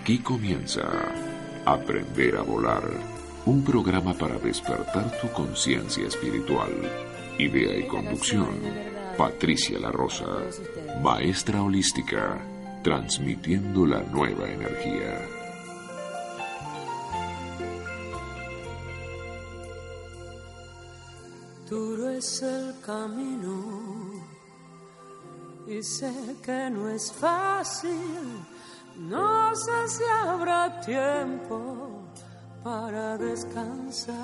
Aquí comienza Aprender a Volar, un programa para despertar tu conciencia espiritual. Idea y conducción, Patricia La Rosa, maestra holística, transmitiendo la nueva energía. Duro es el camino y sé que no es fácil. No sé si habrá tiempo para descansar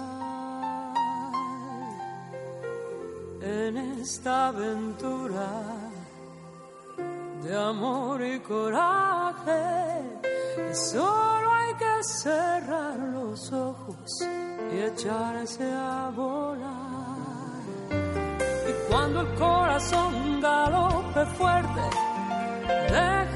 en esta aventura de amor y coraje. Solo hay que cerrar los ojos y echarse a volar. Y cuando el corazón galope fuerte,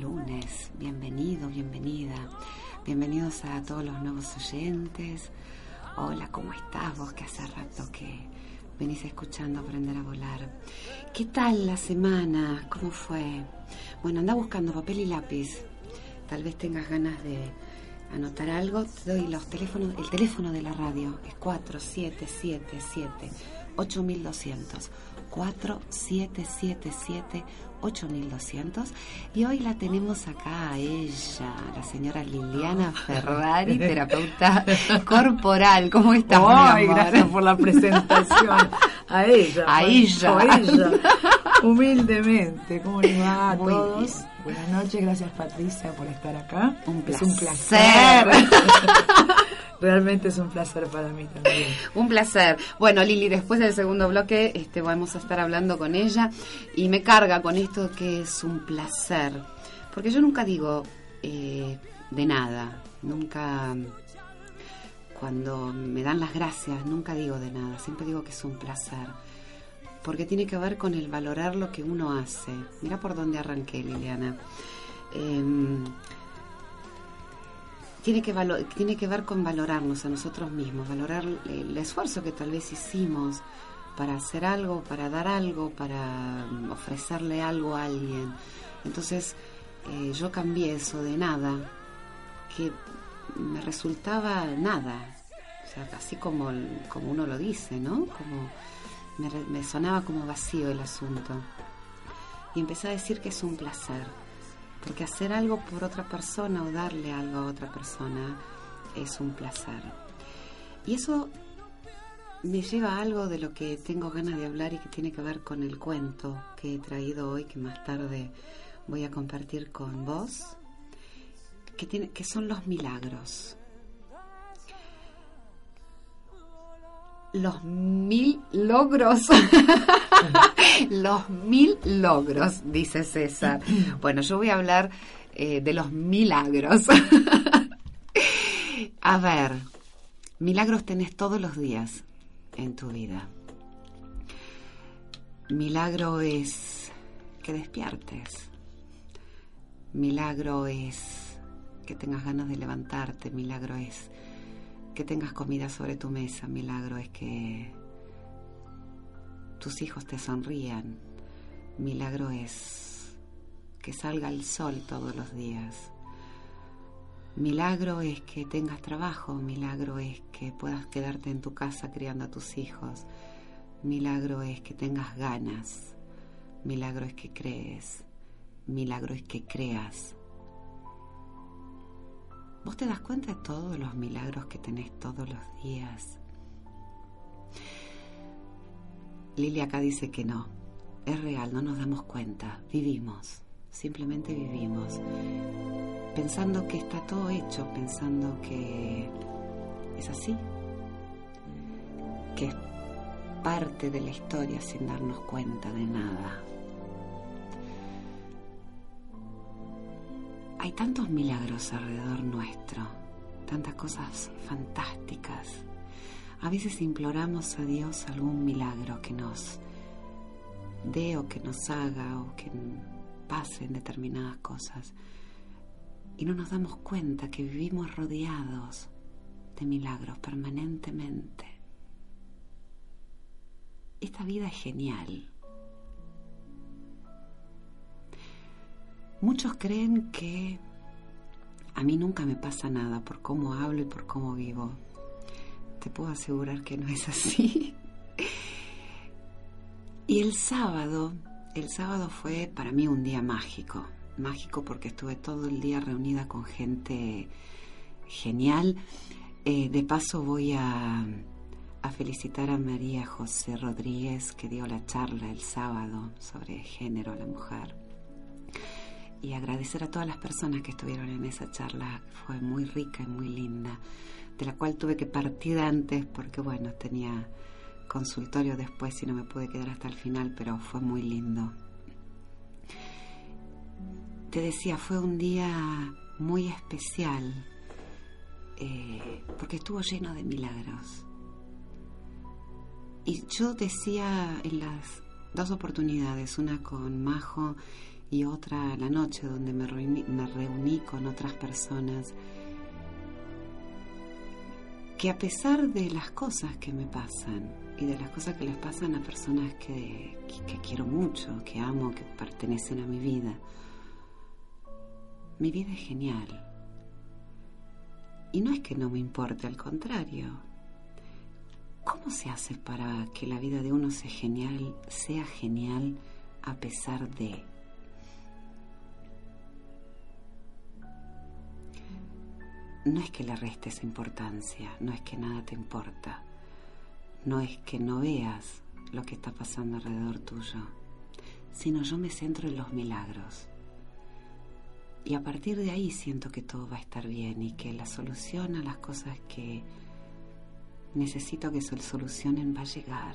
Lunes. Bienvenido, bienvenida. Bienvenidos a todos los nuevos oyentes. Hola, ¿cómo estás vos que hace rato que venís escuchando Aprender a Volar? ¿Qué tal la semana? ¿Cómo fue? Bueno, anda buscando papel y lápiz. Tal vez tengas ganas de anotar algo. Te doy los teléfonos, el teléfono de la radio es 4777 8200. 4777 8200 y hoy la tenemos acá a ella, la señora Liliana Ferrari, terapeuta corporal. ¿Cómo estás? Ay, mi amor? gracias por la presentación. A ella. A ella. a ella. Humildemente. ¿Cómo les va a Muy todos? bien. Buenas noches, gracias Patricia por estar acá. Un Es un placer. placer. Realmente es un placer para mí también. Un placer. Bueno, Lili, después del segundo bloque este, vamos a estar hablando con ella y me carga con que es un placer. Porque yo nunca digo eh, de nada, nunca, cuando me dan las gracias, nunca digo de nada, siempre digo que es un placer. Porque tiene que ver con el valorar lo que uno hace. Mira por dónde arranqué, Liliana. Em, tiene que, valo- tiene que ver con valorarnos a nosotros mismos, valorar el esfuerzo que tal vez hicimos para hacer algo, para dar algo, para mm, ofrecerle algo a alguien. Entonces eh, yo cambié eso de nada, que me resultaba nada, o sea, así como, como uno lo dice, ¿no? Como me, me sonaba como vacío el asunto. Y empecé a decir que es un placer, porque hacer algo por otra persona o darle algo a otra persona es un placer. Y eso me lleva a algo de lo que tengo ganas de hablar y que tiene que ver con el cuento que he traído hoy, que más tarde voy a compartir con vos, que, tiene, que son los milagros. Los mil logros. los mil logros, dice César. Bueno, yo voy a hablar eh, de los milagros. a ver, milagros tenés todos los días en tu vida. Milagro es que despiertes. Milagro es que tengas ganas de levantarte. Milagro es que tengas comida sobre tu mesa. Milagro es que tus hijos te sonrían. Milagro es que salga el sol todos los días. Milagro es que tengas trabajo, milagro es que puedas quedarte en tu casa criando a tus hijos, milagro es que tengas ganas, milagro es que crees, milagro es que creas. ¿Vos te das cuenta de todos los milagros que tenés todos los días? Lilia acá dice que no, es real, no nos damos cuenta, vivimos, simplemente vivimos, pensando que está todo hecho, pensando que es así, que es parte de la historia sin darnos cuenta de nada. Hay tantos milagros alrededor nuestro, tantas cosas fantásticas. A veces imploramos a Dios algún milagro que nos dé o que nos haga o que pasen determinadas cosas. Y no nos damos cuenta que vivimos rodeados de milagros permanentemente. Esta vida es genial. Muchos creen que a mí nunca me pasa nada por cómo hablo y por cómo vivo. Te puedo asegurar que no es así. y el sábado, el sábado fue para mí un día mágico. Mágico porque estuve todo el día reunida con gente genial. Eh, de paso voy a, a felicitar a María José Rodríguez que dio la charla el sábado sobre género a la mujer y agradecer a todas las personas que estuvieron en esa charla. Fue muy rica y muy linda, de la cual tuve que partir antes porque, bueno, tenía consultorio después y no me pude quedar hasta el final, pero fue muy lindo. Te decía, fue un día muy especial eh, porque estuvo lleno de milagros. Y yo decía en las dos oportunidades, una con Majo y otra la noche donde me reuní, me reuní con otras personas que a pesar de las cosas que me pasan y de las cosas que les pasan a personas que, que, quiero mucho, que amo, que pertenecen a mi vida, mi vida es genial. Y no es que no me importe, al contrario. ¿Cómo se hace para que la vida de uno sea genial, sea genial a pesar de? no es que le restes importancia, no es que nada te importa, no es que no veas lo que está pasando alrededor tuyo, sino yo me centro en los milagros. Y a partir de ahí siento que todo va a estar bien y que la solución a las cosas que necesito que se solucionen va a llegar.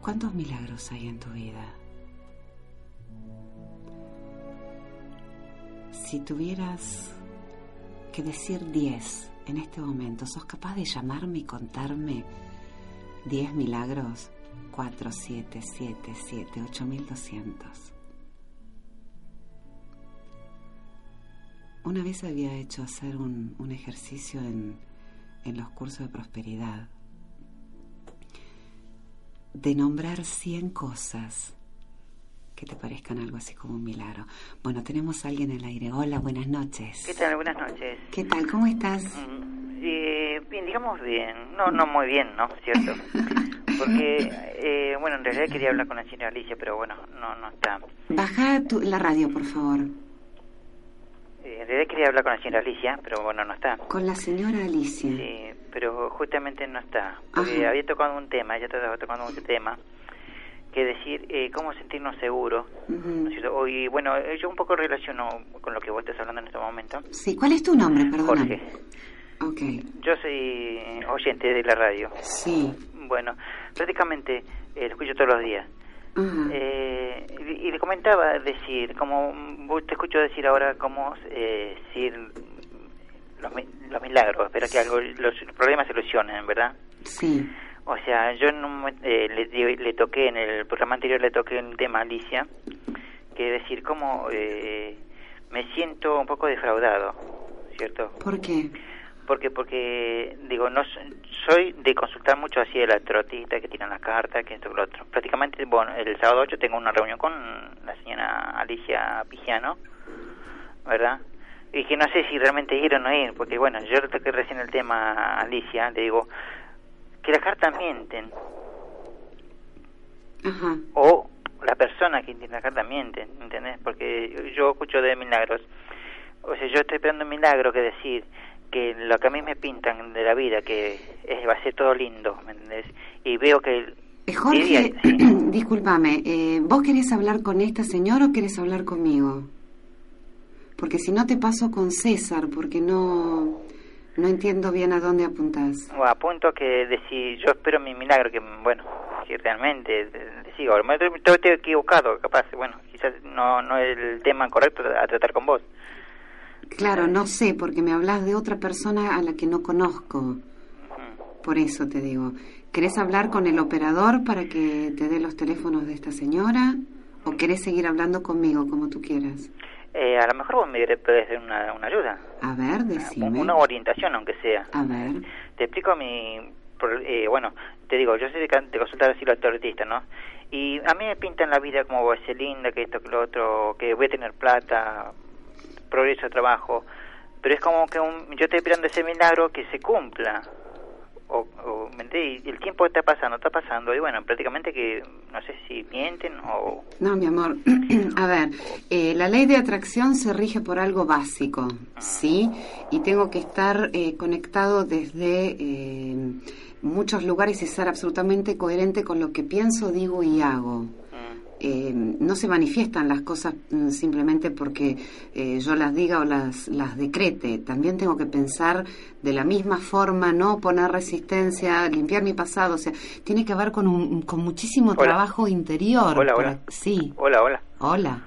¿Cuántos milagros hay en tu vida? si tuvieras que decir 10 en este momento, ¿sos capaz de llamarme y contarme 10 milagros? 4, 7, 7, 7, 8200. Una vez había hecho hacer un, un ejercicio en, en los cursos de prosperidad de nombrar 100 cosas que te parezcan algo así como un milagro. Bueno, tenemos a alguien en el aire. Hola, buenas noches. ¿Qué tal? Buenas noches. ¿Qué tal? ¿Cómo estás? Mm, eh, bien, digamos bien. No, no muy bien, ¿no? ¿Cierto? Porque, eh, bueno, en realidad quería hablar con la señora Alicia, pero bueno, no, no está. Baja tu, la radio, por favor. Eh, en realidad quería hablar con la señora Alicia, pero bueno, no está. Con la señora Alicia. Sí, pero justamente no está. Porque había tocado un tema, ya estaba tocando un tema que decir eh, cómo sentirnos seguros. Y bueno, eh, yo un poco relaciono con lo que vos estás hablando en este momento. Sí, ¿cuál es tu nombre, perdón? Jorge. Okay. Yo soy oyente de la radio. Sí. Bueno, prácticamente eh, lo escucho todos los días. eh, y, le comentaba decir, como te escucho decir ahora, cómo eh, decir los, los milagros, espera que algo, los problemas se solucionen, ¿verdad? Sí. O sea, yo en un, eh, le, le, toqué, en el programa anterior le toqué el tema a Alicia, que decir cómo eh, me siento un poco defraudado, ¿cierto? ¿Por qué? Porque porque digo no soy de consultar mucho así de la trotita que tiran la carta que esto que lo otro. Prácticamente bueno el sábado 8 tengo una reunión con la señora Alicia Pigiano verdad y que no sé si realmente ir o no ir porque bueno yo toqué recién el tema a Alicia le digo que las cartas mienten. O la persona que tiene la carta miente ¿entendés? porque yo escucho de milagros. O sea yo estoy esperando un milagro que decir que lo que a mí me pintan de la vida, que es, va a ser todo lindo, ¿me entendés? Y veo que... Eh, Jorge, discúlpame, eh, ¿vos querés hablar con esta señora o querés hablar conmigo? Porque si no te paso con César, porque no no entiendo bien a dónde apuntás. Bueno, apunto que decir, yo espero mi milagro, que bueno, si realmente, sigo, estoy equivocado, capaz, bueno, quizás no, no es el tema correcto a tratar con vos. Claro, no sé, porque me hablas de otra persona a la que no conozco. Por eso te digo. ¿Querés hablar con el operador para que te dé los teléfonos de esta señora? ¿O querés seguir hablando conmigo, como tú quieras? Eh, a lo mejor vos me puedes dar una, una ayuda. A ver, decime. Una orientación, aunque sea. A ver. Te explico mi... Eh, bueno, te digo, yo soy de, de consultar así los artista, ¿no? Y a mí me pintan la vida como voy a ser linda, que esto, que lo otro, que voy a tener plata, progreso trabajo, pero es como que un, yo estoy esperando ese milagro que se cumpla. O, o y el tiempo está pasando, está pasando, y bueno, prácticamente que no sé si mienten o... No, mi amor, a ver, eh, la ley de atracción se rige por algo básico. ¿sí? Y tengo que estar eh, conectado desde eh, muchos lugares y ser absolutamente coherente con lo que pienso, digo y hago. Eh, no se manifiestan las cosas mm, simplemente porque eh, yo las diga o las, las decrete. También tengo que pensar de la misma forma, no poner resistencia, limpiar mi pasado. O sea, tiene que ver con, un, con muchísimo trabajo interior. Hola, hola. Sí. Hola, hola. Hola.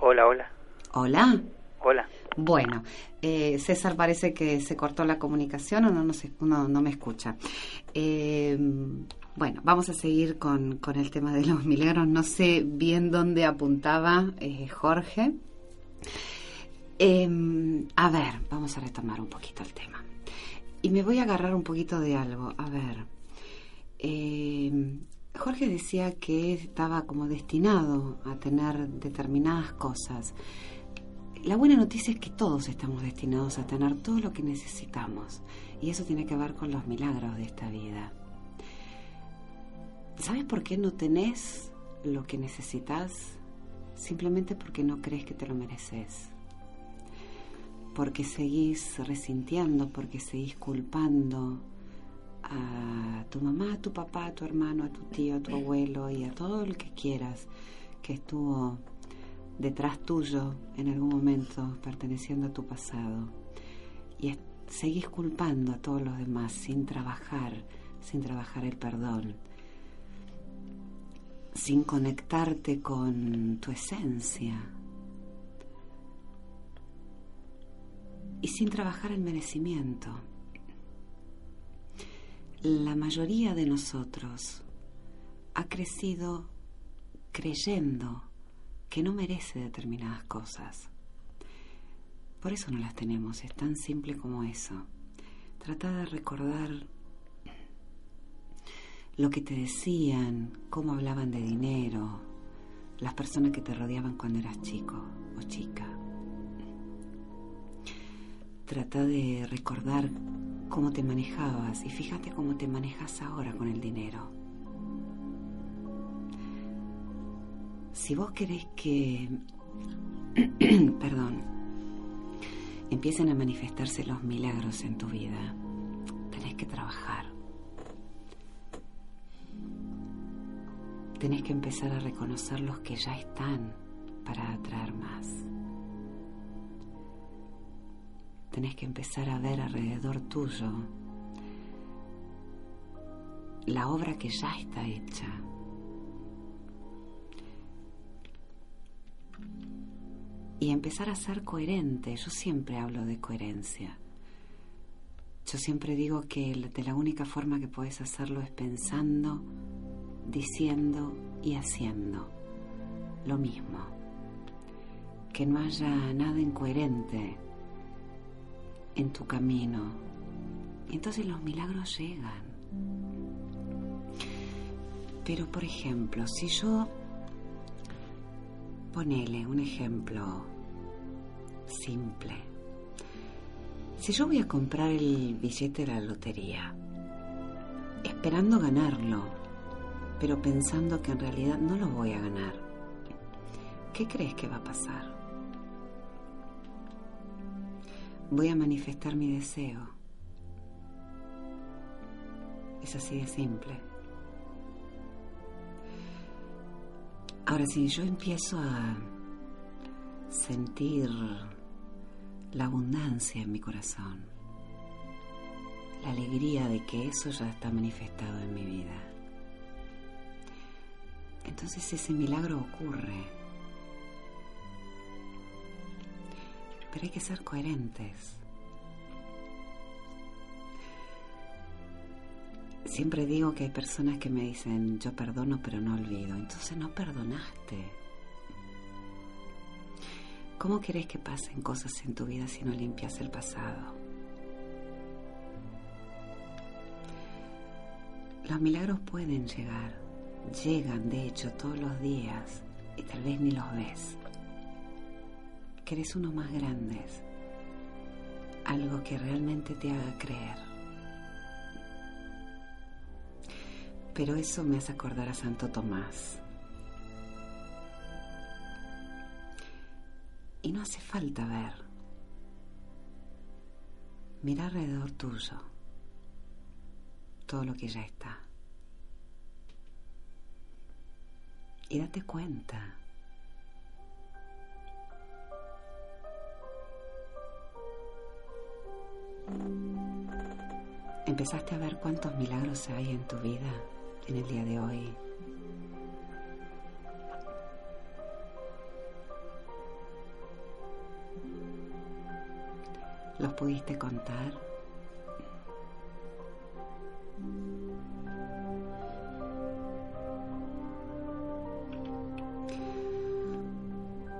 Hola, hola. Hola. Hola. Bueno, eh, César parece que se cortó la comunicación o no, no, no, no me escucha. Eh, bueno, vamos a seguir con, con, el tema de los milagros. No sé bien dónde apuntaba eh, Jorge. Em, a ver, vamos a retomar un poquito el tema. Y me voy a agarrar un poquito de algo. A ver, em, Jorge decía que estaba como destinado a tener determinadas cosas. La buena noticia es que todos estamos destinados a tener todo lo que necesitamos. Y eso tiene que ver con los milagros de esta vida. ¿Sabes por qué no tenés lo que necesitas? Simplemente porque no crees que te lo mereces. Porque seguís resintiendo, porque seguís culpando a tu mamá, a tu papá, a tu hermano, a tu tío, a tu abuelo y a todo el que quieras que estuvo detrás tuyo en algún momento perteneciendo a tu pasado. Y seguís culpando a todos los demás sin trabajar, sin trabajar el perdón sin conectarte con tu esencia y sin trabajar el merecimiento. La mayoría de nosotros ha crecido creyendo que no merece determinadas cosas. Por eso no las tenemos, es tan simple como eso. Trata de recordar lo que te decían, cómo hablaban de dinero, las personas que te rodeaban cuando eras chico o chica. Trata de recordar cómo te manejabas y fíjate cómo te manejas ahora con el dinero. Si vos querés que, perdón, empiecen a manifestarse los milagros en tu vida, tenés que trabajar tenés que empezar a reconocer los que ya están para atraer más. Tenés que empezar a ver alrededor tuyo la obra que ya está hecha. Y empezar a ser coherente. Yo siempre hablo de coherencia. Yo siempre digo que de la única forma que puedes hacerlo es pensando diciendo y haciendo lo mismo. Que no haya nada incoherente en tu camino Y entonces los milagros llegan. Pero, por ejemplo, si yo ponele un ejemplo simple. Si yo voy a comprar el billete de la lotería, esperando ganarlo, pero pensando que en realidad no lo voy a ganar, ¿qué crees que va a pasar? Voy a manifestar mi deseo. Es así de simple. Ahora, si yo empiezo a sentir la abundancia en mi corazón, la alegría de que eso ya está manifestado en mi vida, entonces ese milagro ocurre. Pero hay que ser coherentes. Siempre digo que hay personas que me dicen, yo perdono pero no olvido. Entonces no perdonaste. ¿Cómo querés que pasen cosas en tu vida si no limpias el pasado? Los milagros pueden llegar, llegan de hecho todos los días y tal vez ni los ves. Querés unos más grandes, algo que realmente te haga creer. Pero eso me hace acordar a Santo Tomás. Y no hace falta ver. Mira alrededor tuyo todo lo que ya está. Y date cuenta. ¿Empezaste a ver cuántos milagros hay en tu vida? en el día de hoy. ¿Los pudiste contar?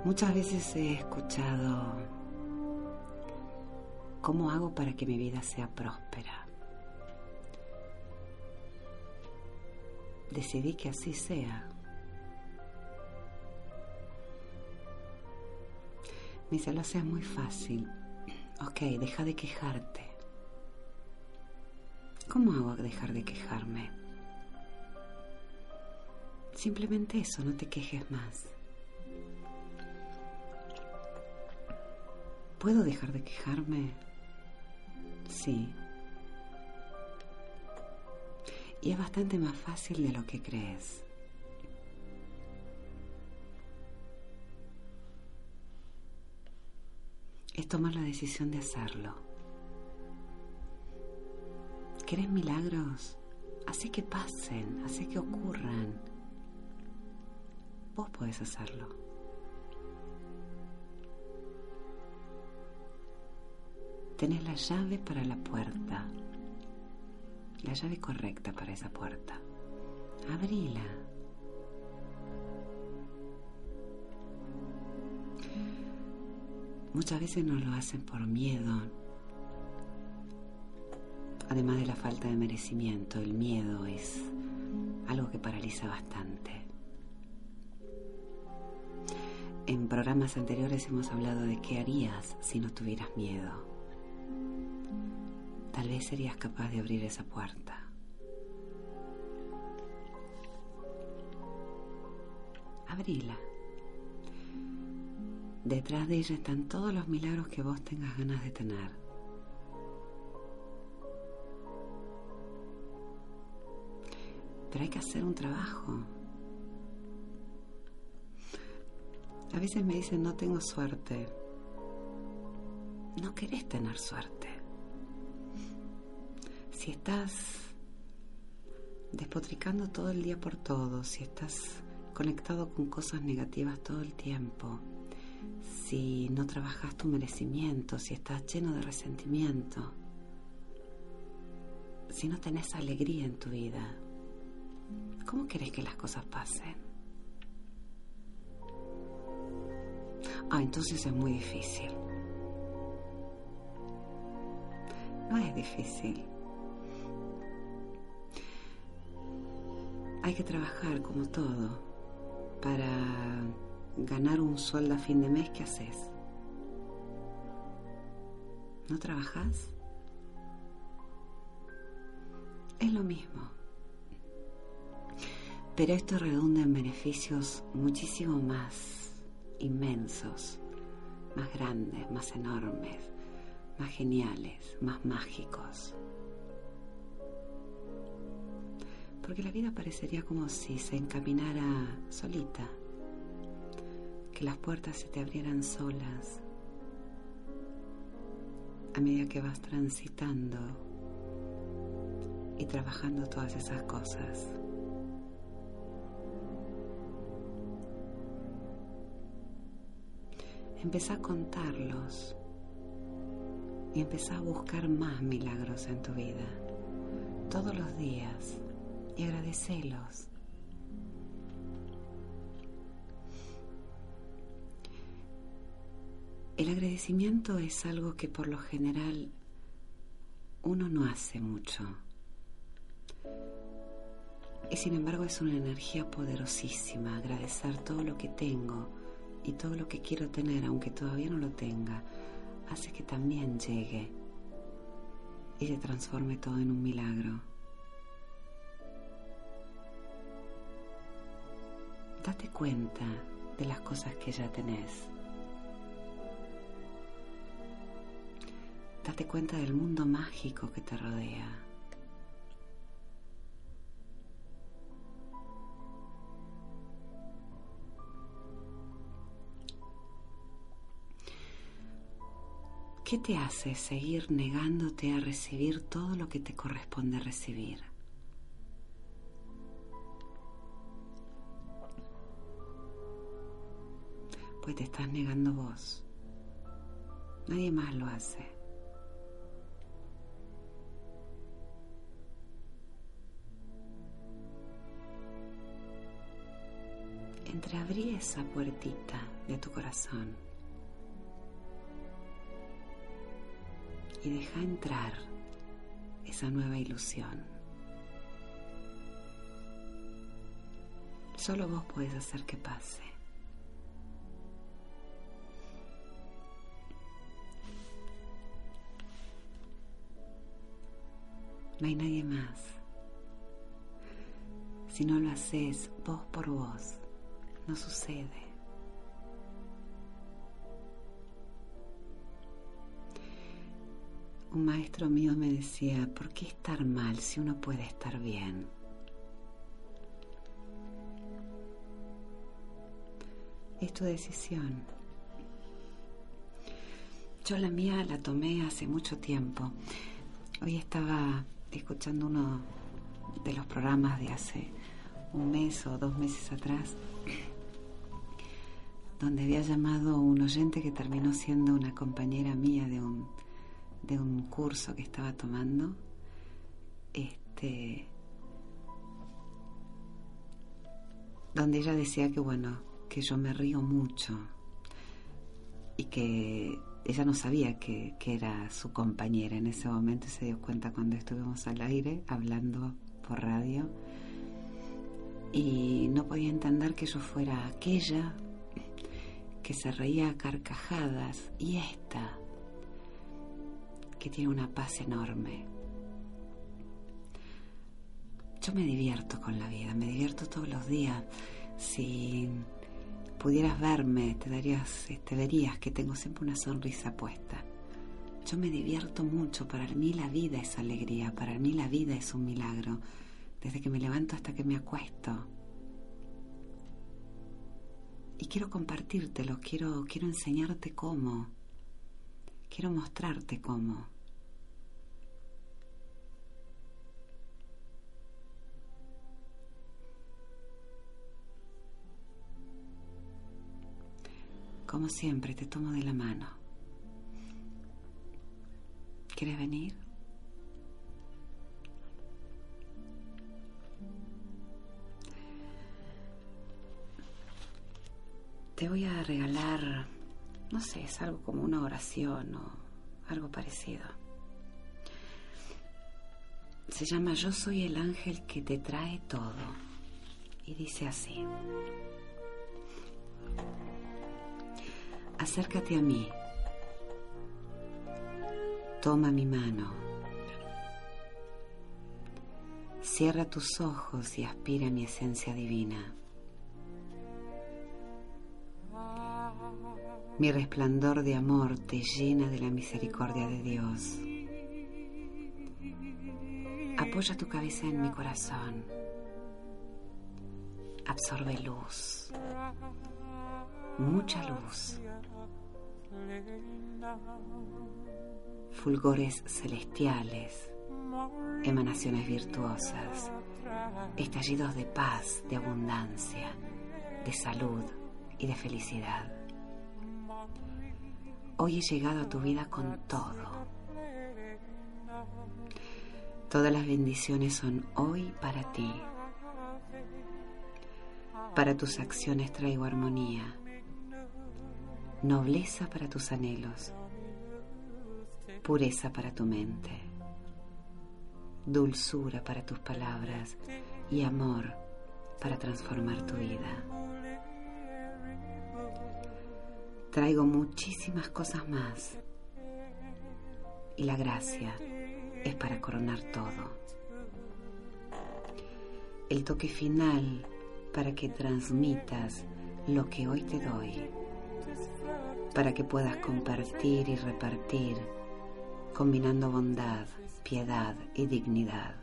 Muchas veces he escuchado cómo hago para que mi vida sea próspera. decidí que así sea. Me se lo sea muy fácil. Ok, deja de quejarte. ¿Cómo hago dejar de quejarme? Simplemente eso, no te quejes más. ¿Puedo dejar de quejarme? Sí, y es bastante más fácil de lo que crees. Es tomar la decisión de hacerlo. ¿Querés milagros? Hace que pasen, hace que ocurran. Vos podés hacerlo. Tenés la llave para la puerta la llave correcta para esa puerta. Abrila. Muchas veces no lo hacen por miedo. Además de la falta de merecimiento, el miedo es algo que paraliza bastante. En programas anteriores hemos hablado de qué harías si no tuvieras miedo tal vez serías capaz de abrir esa puerta. Abrila. Detrás de ella están todos los milagros que vos tengas ganas de tener. Pero hay que hacer un trabajo. A veces me dicen no tengo suerte. No querés tener suerte si estás despotricando todo el día por todo, si estás conectado con cosas negativas todo el tiempo, si no trabajas tu merecimiento, si estás lleno de resentimiento, si no tenés alegría en tu vida, ¿cómo querés que las cosas pasen? Ah, entonces es muy difícil. No es difícil hay que trabajar como todo para ganar un sueldo a fin de mes. ¿Qué haces? ¿No trabajas? Es lo mismo. Pero esto redunda en beneficios muchísimo más inmensos, más grandes, más enormes, más geniales, más mágicos. Porque la vida parecería como si se encaminara solita, que las puertas se te abrieran solas a medida que vas transitando y trabajando todas esas cosas. Empezá a contarlos y empezá a buscar más milagros en tu vida todos los días y agradecelos. El agradecimiento es algo que por lo general uno no hace mucho. Y sin embargo es una energía poderosísima agradecer todo lo que tengo y todo lo que quiero tener, aunque todavía no lo tenga, hace que también llegue y se transforme todo en un milagro. Date cuenta de las cosas que ya tenés. Date cuenta del mundo mágico que te rodea. ¿Qué te hace seguir negándote a recibir todo lo que te corresponde recibir? Pues te estás negando vos. Nadie más lo hace. Entreabrí esa puertita de tu corazón y deja entrar esa nueva ilusión. Solo vos puedes hacer que pase. No hay nadie más. Si no lo haces vos por vos, no sucede. Un maestro mío me decía, ¿por qué estar mal si uno puede estar bien? Es tu decisión. Yo la mía la tomé hace mucho tiempo. Hoy estaba escuchando uno de los programas de hace un mes o dos meses atrás, donde había llamado un oyente que terminó siendo una compañera mía de un de un curso que estaba tomando, este, donde ella decía que bueno, que yo me río mucho y que ella no sabía que, que era su compañera en ese momento se dio cuenta cuando estuvimos al aire hablando por radio y no podía entender que yo fuera aquella que se reía a carcajadas y esta que tiene una paz enorme. Yo me divierto con la vida, me divierto todos los días. Si pudieras verme, te darías, te este, verías que tengo siempre una sonrisa puesta. Yo me divierto mucho, para mí la vida es alegría, para mí la vida es un milagro, desde que me levanto hasta que me acuesto. Y quiero compartírtelo, quiero, quiero enseñarte cómo. Quiero mostrarte cómo. Como siempre, te tomo de la mano. ¿Quieres venir? Te voy a regalar no sé, es algo como una oración o algo parecido. Se llama Yo soy el ángel que te trae todo. y dice así. Acércate a mí. Toma mi mano. Cierra tus ojos y aspira mi esencia divina. Mi resplandor de amor te llena de la misericordia de Dios. Apoya tu cabeza en mi corazón. Absorbe luz. Mucha luz. Fulgores celestiales. Emanaciones virtuosas. Estallidos de paz, de abundancia, de salud y de felicidad. Hoy he llegado a tu vida con todo. Todas las bendiciones son hoy para ti. Para tus acciones traigo armonía, nobleza para tus anhelos, pureza para tu mente, dulzura para tus palabras y amor para transformar tu vida. Traigo muchísimas cosas más y la gracia es para coronar todo. El toque final para que transmitas lo que hoy te doy, para que puedas compartir y repartir, combinando bondad, piedad y dignidad.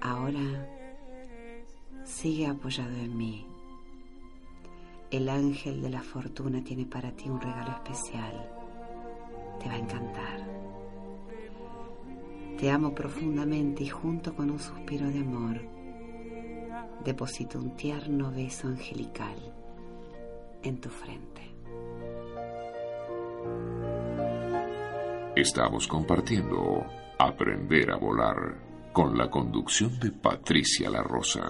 Ahora sigue apoyado en mí. El ángel de la fortuna tiene para ti un regalo especial. Te va a encantar. Te amo profundamente y junto con un suspiro de amor, deposito un tierno beso angelical en tu frente. Estamos compartiendo Aprender a Volar con la conducción de Patricia La Rosa.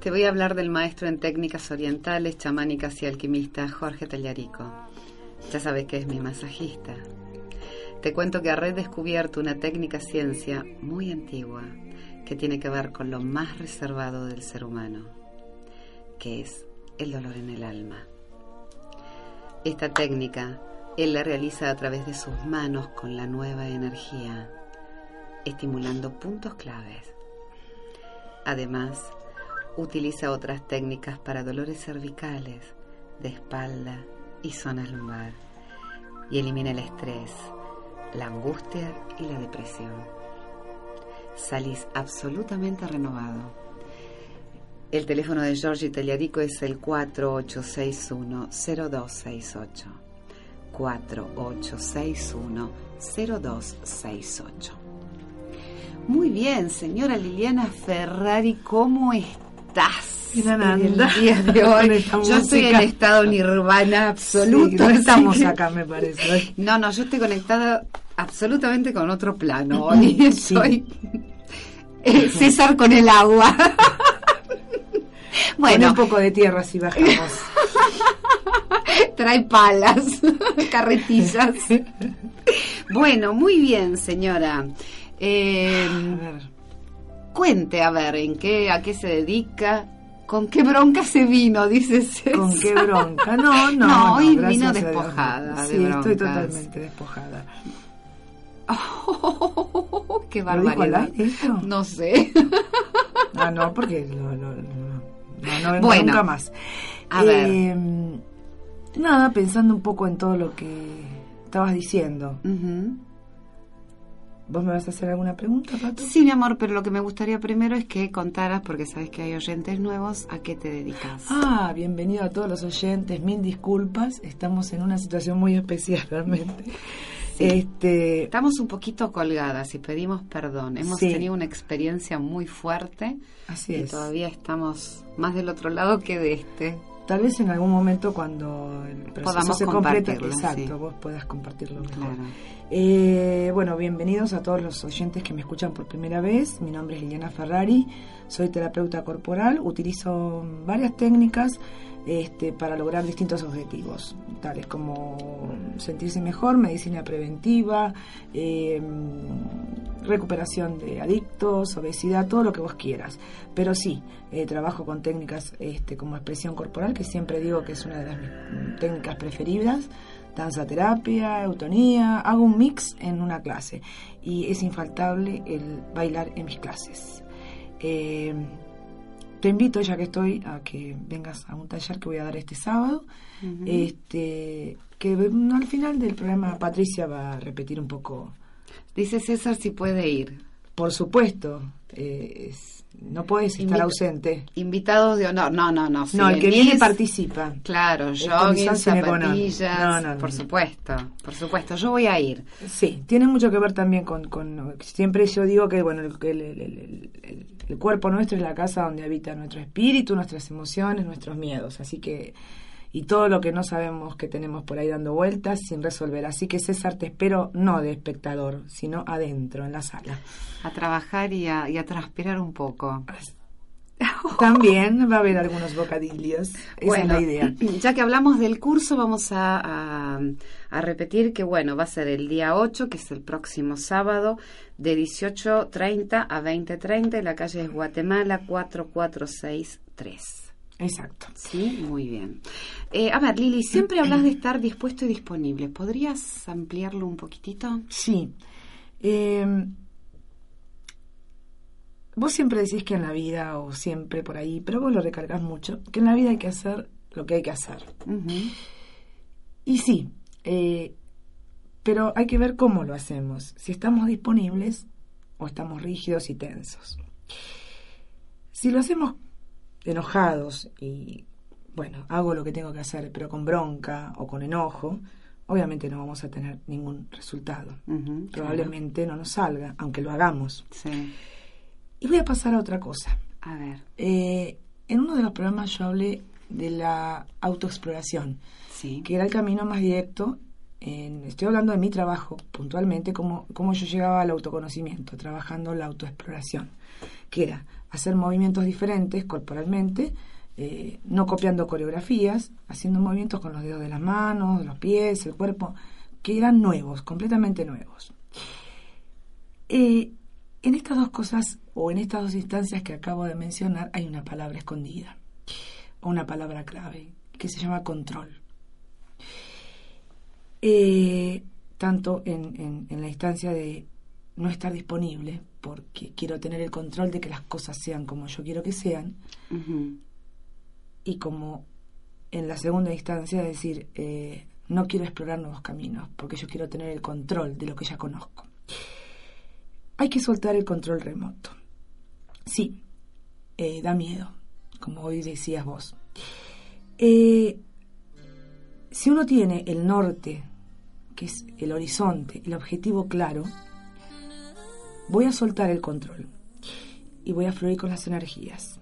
Te voy a hablar del maestro en técnicas orientales, chamánicas y alquimista Jorge Tallarico. Ya sabes que es mi masajista. Te cuento que ha redescubierto una técnica ciencia muy antigua que tiene que ver con lo más reservado del ser humano, que es el dolor en el alma. Esta técnica él la realiza a través de sus manos con la nueva energía, estimulando puntos claves. Además, Utiliza otras técnicas para dolores cervicales, de espalda y zonas lumbar. Y elimina el estrés, la angustia y la depresión. Salís absolutamente renovado. El teléfono de Giorgi Tagliarico es el 4861-0268. 4861-0268. Muy bien, señora Liliana Ferrari, ¿cómo está? estás el día de hoy? Yo estoy en estado nirvana absoluto. no estamos acá, me parece. No, no, yo estoy conectada absolutamente con otro plano. Hoy soy eh, César con el agua. Bueno, un poco de tierra si bajamos. Trae palas, carretillas. bueno, muy bien, señora. Eh, cuente, a ver, ¿en qué, a qué se dedica? ¿Con qué bronca se vino? Dices. ¿Con qué bronca? No, no. No, hoy vino despojada. sí, estoy totalmente despojada. ¡Qué barbaridad! No sé. Ah, no, porque no, no, no, no nunca más. A ver. Em, nada, pensando un poco en todo lo que estabas diciendo. ¿Vos me vas a hacer alguna pregunta, Pato? Sí, mi amor, pero lo que me gustaría primero es que contaras, porque sabes que hay oyentes nuevos, ¿a qué te dedicas? Ah, bienvenido a todos los oyentes, mil disculpas, estamos en una situación muy especial realmente. Este, Estamos un poquito colgadas y pedimos perdón. Hemos tenido una experiencia muy fuerte Así y todavía estamos más del otro lado que de este. Tal vez en algún momento cuando el proceso se complete, exacto, vos puedas compartirlo mejor. Eh, bueno, bienvenidos a todos los oyentes que me escuchan por primera vez. Mi nombre es Liliana Ferrari, soy terapeuta corporal, utilizo varias técnicas este, para lograr distintos objetivos, tales como sentirse mejor, medicina preventiva, em, recuperación de adictos, obesidad, todo lo que vos quieras. Pero sí, eh, trabajo con técnicas este, como expresión corporal, que siempre digo que es una de las técnicas preferidas, danza terapia, eutonía, hago un mix en una clase y es infaltable el bailar en mis clases. Em, te invito, ya que estoy, a que vengas a un taller que voy a dar este sábado. este Que al final del programa Patricia va a repetir un poco. Dice César si puede ir. Por supuesto. Eh, no puedes estar ausente. Invitados de honor. No, no, no. no, el que viene participa. Claro, jogging, zapatillas. No, no, por supuesto, por supuesto. Yo voy a ir. Sí, tiene mucho que ver también con... con siempre yo digo que, bueno, el, el, el cuerpo nuestro es la casa donde habita nuestro espíritu, nuestras emociones, nuestros miedos. Así que y todo lo que no sabemos que tenemos por ahí dando vueltas sin resolver. Así que César, te espero no de espectador, sino adentro, en la sala. A trabajar y a, transpirar un poco. También va a haber algunos bocadillos. Esa es la idea. Ya que hablamos del curso, vamos a, a, repetir que, bueno, va a ser el día 8, que es el próximo sábado, de 18.30 a 20.30, en la calle es Guatemala 4463. Exacto. Sí, muy bien. Eh, a ver, Lili, siempre hablas de estar dispuesto y disponible. ¿Podrías ampliarlo un poquitito? Sí. Em, vos siempre decís que en la vida, o siempre por ahí, pero vos lo recargas mucho, que en la vida hay que hacer lo que hay que hacer. Y sí, eh, pero hay que ver cómo lo hacemos. Si estamos disponibles o estamos rígidos y tensos. Si lo hacemos enojados y, bueno, hago lo que tengo que hacer, pero con bronca o con enojo, obviamente no vamos a tener ningún resultado. Probablemente no nos salga, aunque lo hagamos. Y voy a pasar a otra cosa. A ver. Eh, en uno de los programas yo hablé de la autoexploración, sí. que era el camino más directo. Estoy hablando de mi trabajo puntualmente, cómo, cómo yo llegaba al autoconocimiento, trabajando la autoexploración, que era hacer movimientos diferentes corporalmente, eh, no copiando coreografías, haciendo movimientos con los dedos de las manos, los pies, el cuerpo, que eran nuevos, completamente nuevos. En estas dos cosas, o en estas dos instancias que acabo de mencionar, hay una palabra escondida, o una palabra clave, que se llama control. Eh, tanto en la instancia de no estar disponible, porque quiero tener el control de que las cosas sean como yo quiero que sean. Y como en la segunda instancia decir, eh, no quiero explorar nuevos caminos, porque yo quiero tener el control de lo que ya conozco. Hay que soltar el control remoto. Sí, eh, da miedo, como hoy decías vos. Eh, si uno tiene el norte, que es el horizonte, el objetivo claro, voy a soltar el control y voy a fluir con las energías.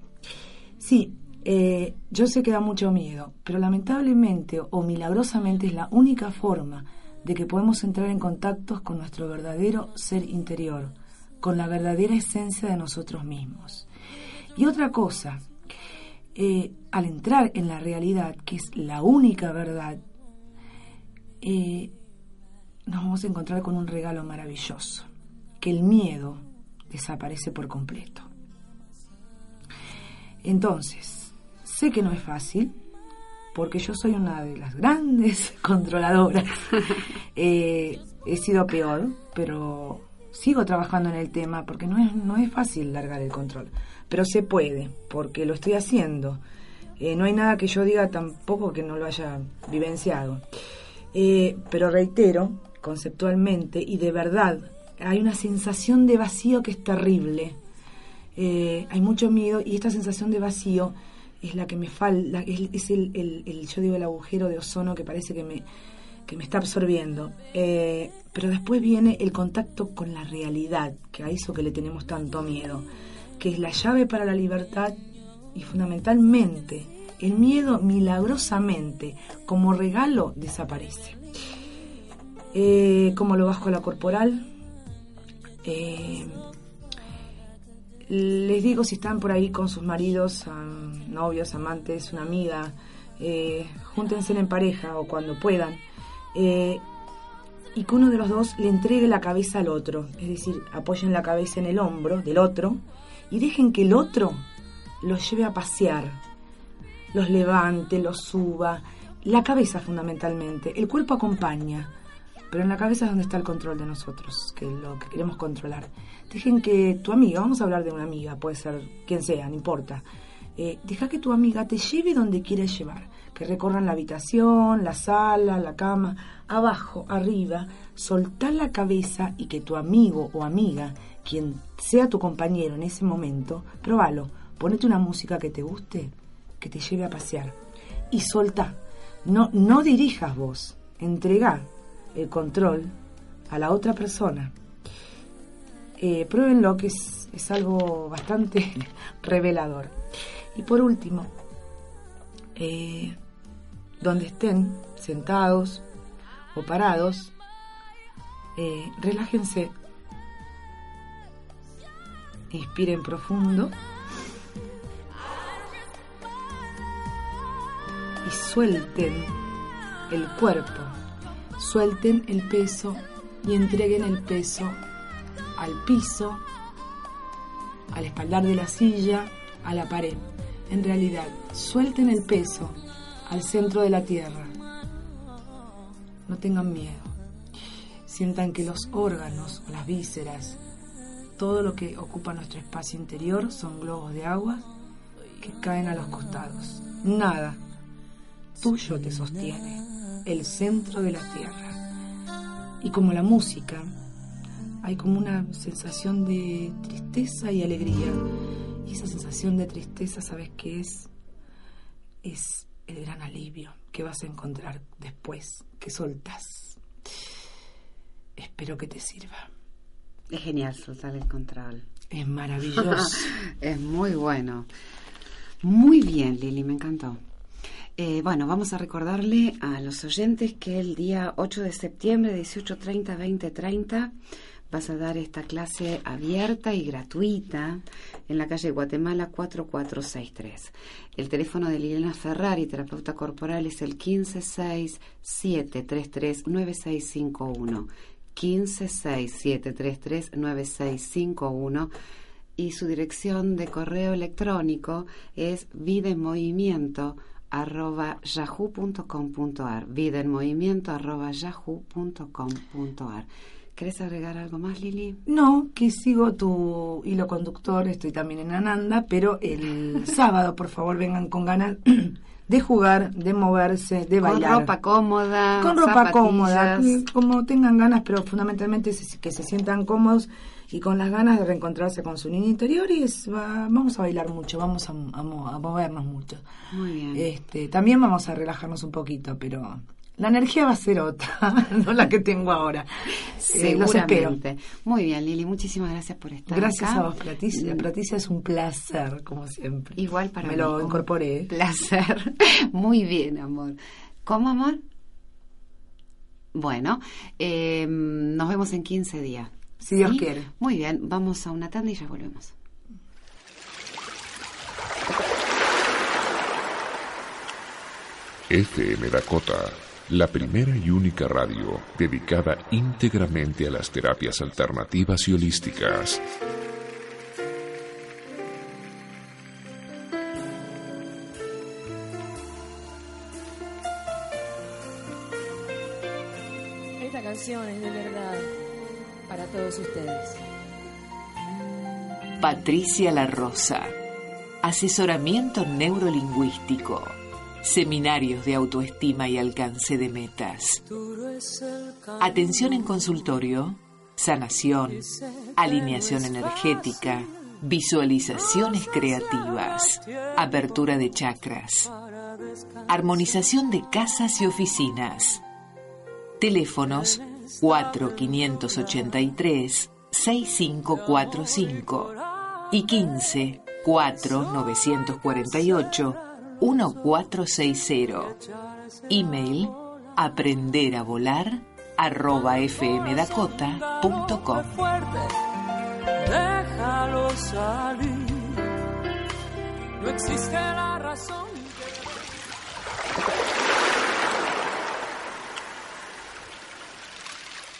Sí, eh, yo sé que da mucho miedo, pero lamentablemente o milagrosamente es la única forma de que podemos entrar en contacto con nuestro verdadero ser interior, con la verdadera esencia de nosotros mismos. Y otra cosa, eh, al entrar en la realidad, que es la única verdad, eh, nos vamos a encontrar con un regalo maravilloso, que el miedo desaparece por completo. Entonces, sé que no es fácil, porque yo soy una de las grandes controladoras. Eh, he sido peor, pero sigo trabajando en el tema porque no es, no es fácil largar el control. Pero se puede, porque lo estoy haciendo. Eh, no hay nada que yo diga tampoco que no lo haya vivenciado. Eh, pero reitero, conceptualmente y de verdad, hay una sensación de vacío que es terrible. hay mucho miedo y esta sensación de vacío es la que me falta, es, el, yo digo, el agujero de ozono que parece que me, que me está absorbiendo. Eh, pero después viene el contacto con la realidad, que a eso que le tenemos tanto miedo, que es la llave para la libertad y fundamentalmente el miedo milagrosamente como regalo desaparece. Eh, como lo bajo a la corporal, eh, les digo si están por ahí con sus maridos, novios, amantes, una amiga, eh, júntense en pareja o cuando puedan, eh, y que uno de los dos le entregue la cabeza al otro, es decir, apoyen la cabeza en el hombro del otro y dejen que el otro los lleve a pasear, los levante, los suba, la cabeza fundamentalmente, el cuerpo acompaña, pero en la cabeza es donde está el control de nosotros, que es lo que queremos controlar. Dejen que tu amiga, vamos a hablar de una amiga, puede ser quien sea, no importa. Eh, deja que tu amiga te lleve donde quieres llevar, que recorran la habitación, la sala, la cama, abajo, arriba, soltar la cabeza y que tu amigo o amiga, quien sea tu compañero en ese momento, probalo, ponete una música que te guste, que te lleve a pasear y solta. No, no dirijas vos, entrega el control a la otra persona eh, pruébenlo, que es, es algo bastante revelador. Y por último, eh, donde estén, sentados o parados, eh, relájense, inspiren profundo y suelten el cuerpo, suelten el peso y entreguen el peso al piso, al espaldar de la silla, a la pared. En realidad, suelten el peso al centro de la tierra. No tengan miedo. Sientan que los órganos las vísceras, todo lo que ocupa nuestro espacio interior son globos de agua que caen a los costados. Nada tuyo te sostiene, el centro de la tierra. Y como la música hay como una sensación de tristeza y alegría. Y esa sensación de tristeza, ¿sabes qué es? Es el gran alivio que vas a encontrar después que soltas. Espero que te sirva. Es genial soltar el control. Es maravilloso. es muy bueno. Muy bien, Lili, me encantó. Eh, bueno, vamos a recordarle a los oyentes que el día 8 de septiembre, 18.30, 20.30, vas a dar esta clase abierta y gratuita en la calle Guatemala 4463. El teléfono de Liliana Ferrari, terapeuta corporal, es el 156-733-9651. 156-733-9651 y su dirección de correo electrónico es arroba yahoo.com.ar arroba yahoo.com.ar ¿Querés agregar algo más, Lili? No, que sigo tu hilo conductor, estoy también en Ananda, pero el sábado, por favor, vengan con ganas de jugar, de moverse, de bailar. Con ropa cómoda. Con ropa cómoda, como tengan ganas, pero fundamentalmente que se sientan cómodos y con las ganas de reencontrarse con su niño interior y es, vamos a bailar mucho, vamos a, a, movernos mucho. Muy bien. Este, también vamos a relajarnos un poquito, pero la energía va a ser otra, no la que tengo ahora. Eh, Seguramente. Muy bien, Lili, muchísimas gracias por estar Gracias a vos, Patricia. Patricia es un placer, como siempre. Igual para Me lo incorporé. Placer. Muy bien, amor. ¿Cómo, amor? Bueno, eh, nos vemos en 15 días. Si Dios quiere. Muy bien, vamos a una tanda y ya volvemos. FM Dakota, la primera y única radio dedicada íntegramente a las terapias alternativas y holísticas. Esta canción es de verdad para todos ustedes. Patricia La Rosa, asesoramiento neurolingüístico Seminarios de autoestima y alcance de metas. Atención en consultorio, sanación, alineación energética, visualizaciones creativas, apertura de chakras, armonización de casas y oficinas. Teléfonos 4583 6545 y 15 4948 1460. Email aprender a volar arroba fmdakota.com. Déjalo salir. No existe la razón.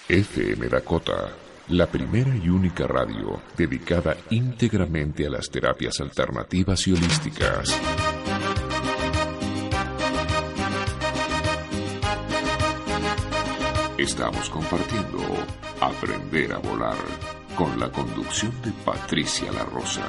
FM Dakota, la primera y única radio dedicada íntegramente a las terapias alternativas y holísticas. Estamos compartiendo Aprender a Volar con la conducción de Patricia La Rosa.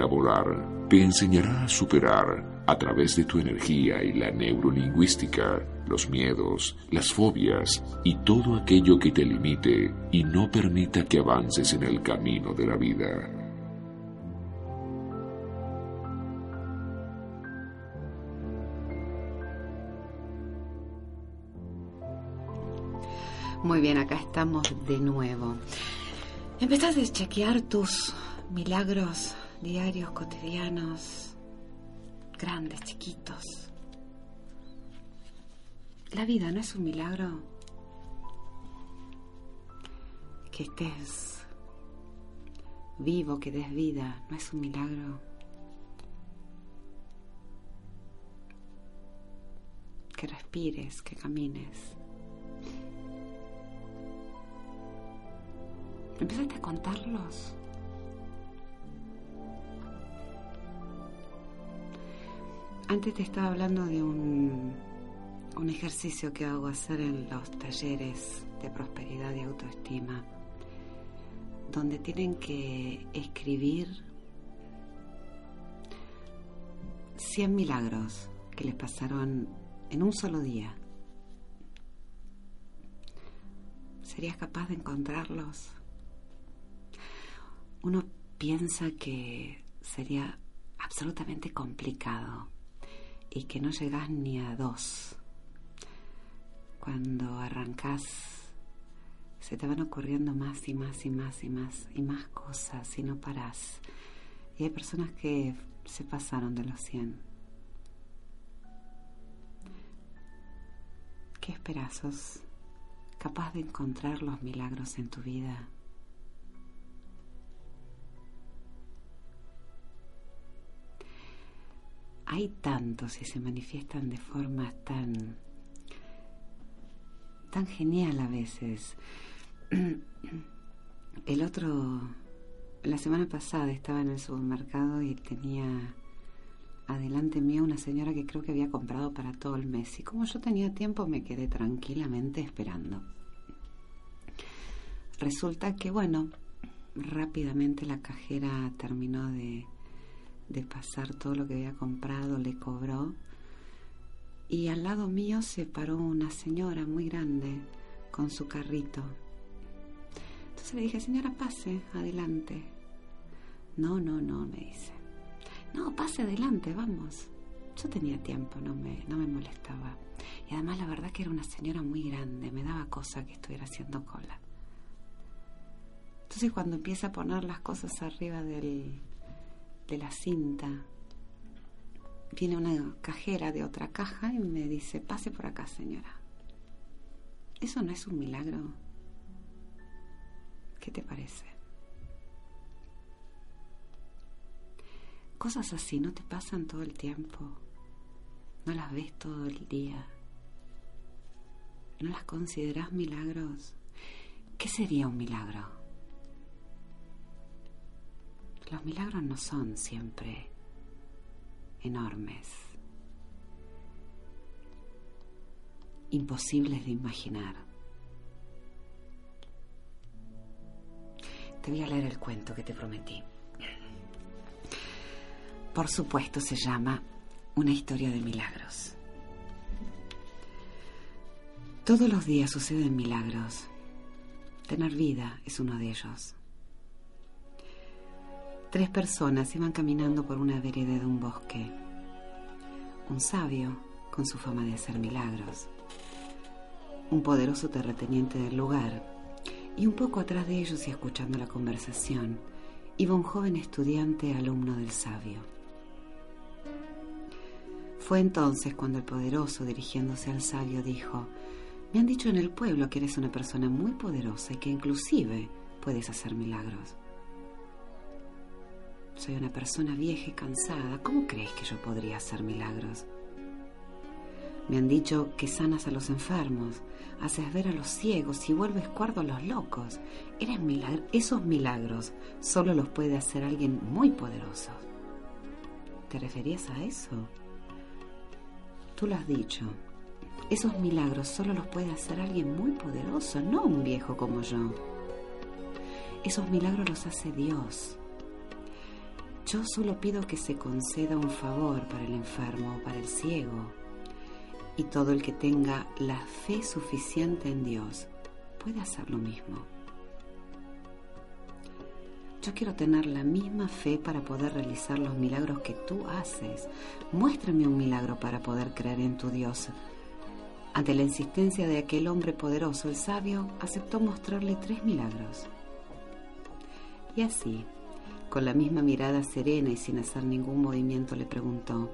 A volar te enseñará a superar a través de tu energía y la neurolingüística los miedos, las fobias y todo aquello que te limite y no permita que avances en el camino de la vida. Muy bien, acá estamos de nuevo. Empezás a chequear tus milagros diarios, cotidianos, grandes, chiquitos. La vida no es un milagro. Que estés vivo, que des vida, no es un milagro. Que respires, que camines. ¿Empezaste a contarlos? Antes te estaba hablando de un, un ejercicio que hago hacer en los talleres de prosperidad y autoestima, donde tienen que escribir 100 milagros que les pasaron en un solo día. ¿Serías capaz de encontrarlos? Uno piensa que sería absolutamente complicado y que no llegas ni a dos. Cuando arrancas se te van ocurriendo más y más y más y más y más cosas y no paras. Y hay personas que se pasaron de los 100. ¿Qué esperazos? ¿Capaz de encontrar los milagros en tu vida? Hay tantos y se manifiestan de formas tan tan genial a veces. El otro, la semana pasada estaba en el supermercado y tenía adelante mío una señora que creo que había comprado para todo el mes y como yo tenía tiempo me quedé tranquilamente esperando. Resulta que, bueno, rápidamente la cajera terminó de, de pasar todo lo que había comprado, le cobró y al lado mío se paró una señora muy grande con su carrito. Entonces le dije, señora, pase, adelante. No, no, no, me dice. No, pase adelante, vamos. Yo tenía tiempo, no me, no me molestaba. Y además la verdad que era una señora muy grande, me daba cosa que estuviera haciendo cola. Entonces cuando empieza a poner las cosas arriba del, de la cinta, viene una cajera de otra caja y me dice, pase por acá señora. ¿Eso no es un milagro? ¿Qué te parece? Cosas así no te pasan todo el tiempo, no las ves todo el día, no las consideras milagros. ¿Qué sería un milagro? Los milagros no son siempre enormes, imposibles de imaginar. Te voy a leer el cuento que te prometí. Por supuesto se llama Una historia de milagros. Todos los días suceden milagros. Tener vida es uno de ellos. Tres personas iban caminando por una vereda de un bosque. Un sabio, con su fama de hacer milagros. Un poderoso terrateniente del lugar. Y un poco atrás de ellos y escuchando la conversación, iba un joven estudiante alumno del sabio. Fue entonces cuando el poderoso, dirigiéndose al sabio, dijo, me han dicho en el pueblo que eres una persona muy poderosa y que inclusive puedes hacer milagros. Soy una persona vieja y cansada. ¿Cómo crees que yo podría hacer milagros? Me han dicho que sanas a los enfermos, haces ver a los ciegos y vuelves cuerdo a los locos. Eres milagro. Esos milagros solo los puede hacer alguien muy poderoso. ¿Te referías a eso? Tú lo has dicho. Esos milagros solo los puede hacer alguien muy poderoso, no un viejo como yo. Esos milagros los hace Dios. Yo solo pido que se conceda un favor para el enfermo o para el ciego. Y todo el que tenga la fe suficiente en Dios puede hacer lo mismo. Yo quiero tener la misma fe para poder realizar los milagros que tú haces. Muéstrame un milagro para poder creer en tu Dios. Ante la insistencia de aquel hombre poderoso, el sabio aceptó mostrarle tres milagros. Y así, con la misma mirada serena y sin hacer ningún movimiento le preguntó,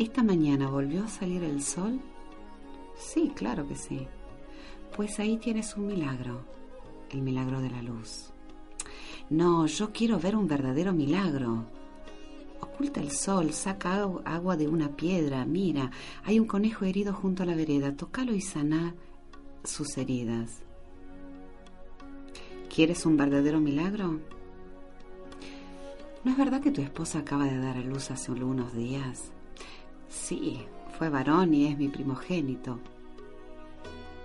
¿Esta mañana volvió a salir el sol? Sí, claro que sí. Pues ahí tienes un milagro, el milagro de la luz. No, yo quiero ver un verdadero milagro. Oculta el sol, saca agua de una piedra, mira, hay un conejo herido junto a la vereda, tócalo y sana sus heridas. ¿Quieres un verdadero milagro? ¿No es verdad que tu esposa acaba de dar a luz hace algunos días? Sí, fue varón y es mi primogénito.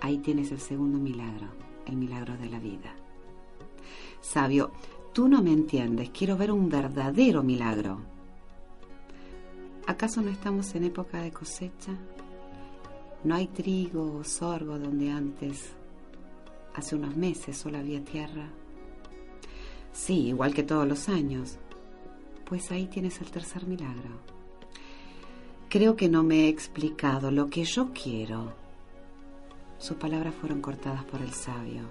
Ahí tienes el segundo milagro, el milagro de la vida. Sabio, tú no me entiendes, quiero ver un verdadero milagro. ¿Acaso no estamos en época de cosecha? ¿No hay trigo o sorgo donde antes, hace unos meses, solo había tierra? Sí, igual que todos los años pues ahí tienes el tercer milagro. Creo que no me he explicado lo que yo quiero. Sus palabras fueron cortadas por el sabio,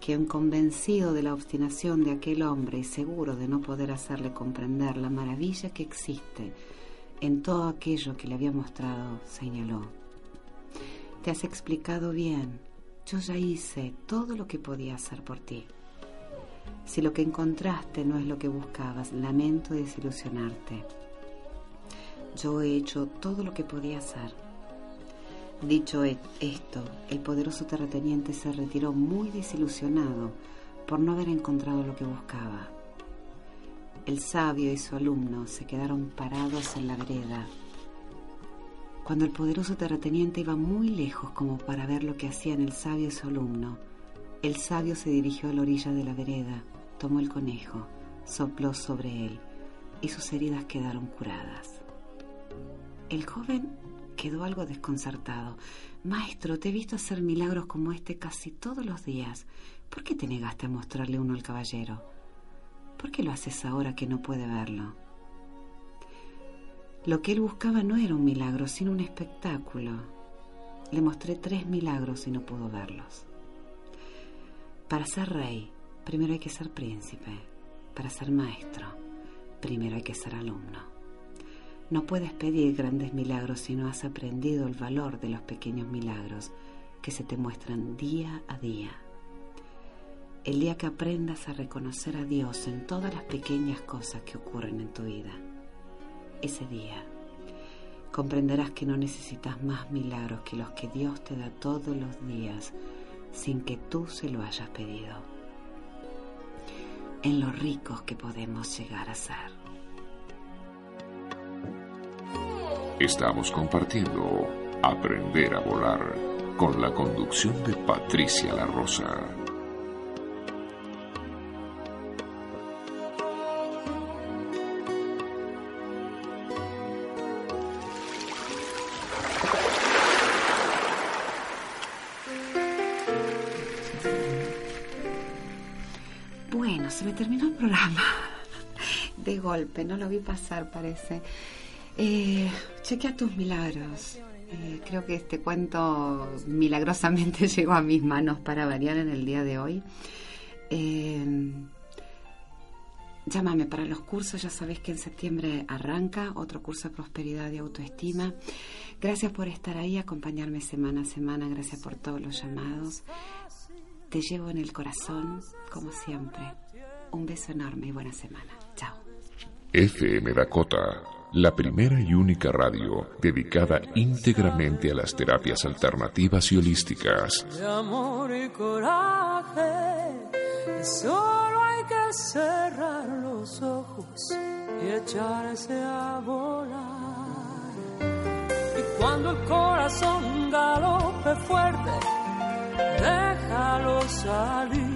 quien convencido de la obstinación de aquel hombre y seguro de no poder hacerle comprender la maravilla que existe en todo aquello que le había mostrado, señaló. Te has explicado bien. Yo ya hice todo lo que podía hacer por ti. Si lo que encontraste no es lo que buscabas, lamento desilusionarte. Yo he hecho todo lo que podía hacer. Dicho e-, esto, el poderoso terrateniente se retiró muy desilusionado por no haber encontrado lo que buscaba. El sabio y su alumno se quedaron parados en la vereda. Cuando el poderoso terrateniente iba muy lejos como para ver lo que hacían el sabio y su alumno, el sabio se dirigió a la orilla de la vereda, tomó el conejo, sopló sobre él y sus heridas quedaron curadas. El joven quedó algo desconcertado. Maestro, te he visto hacer milagros como este casi todos los días. ¿Por qué te negaste a mostrarle uno al caballero? ¿Por qué lo haces ahora que no puede verlo? Lo que él buscaba no era un milagro, sino un espectáculo. Le mostré tres milagros y no pudo verlos. Para ser rey, primero hay que ser príncipe. Para ser maestro, primero hay que ser alumno. No puedes pedir grandes milagros si no has aprendido el valor de los pequeños milagros que se te muestran día a día. El día que aprendas a reconocer a Dios en todas las pequeñas cosas que ocurren en tu vida, ese día comprenderás que no necesitas más milagros que los que Dios te da todos los días sin que tú se lo hayas pedido. En lo ricos que podemos llegar a ser. Estamos compartiendo Aprender a Volar con la conducción de Patricia La Rosa. De golpe, no lo vi pasar, parece. Eh, chequea tus milagros. Eh, creo que este cuento milagrosamente llegó a mis manos para variar en el día de hoy. Eh, llámame para los cursos, ya sabes que en septiembre arranca otro curso de prosperidad y autoestima. Gracias por estar ahí, acompañarme semana a semana, gracias por todos los llamados. Te llevo en el corazón, como siempre. Un beso enorme y buena semana. FM Dakota la primera y única radio dedicada íntegramente a las terapias alternativas y holísticas. De amor y coraje, solo hay que cerrar los ojos y echarse a volar. Y cuando el corazón galope fuerte, déjalo salir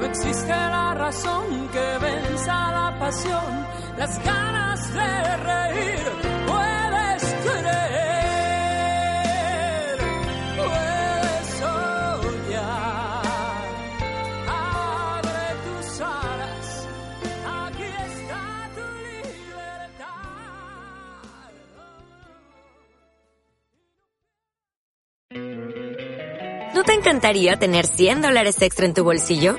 no existe la razón que venza la pasión, las ganas de reír. Puedes creer, puedes soñar. Abre tus alas, aquí está tu libertad. ¿No te encantaría tener 100 dólares extra en tu bolsillo?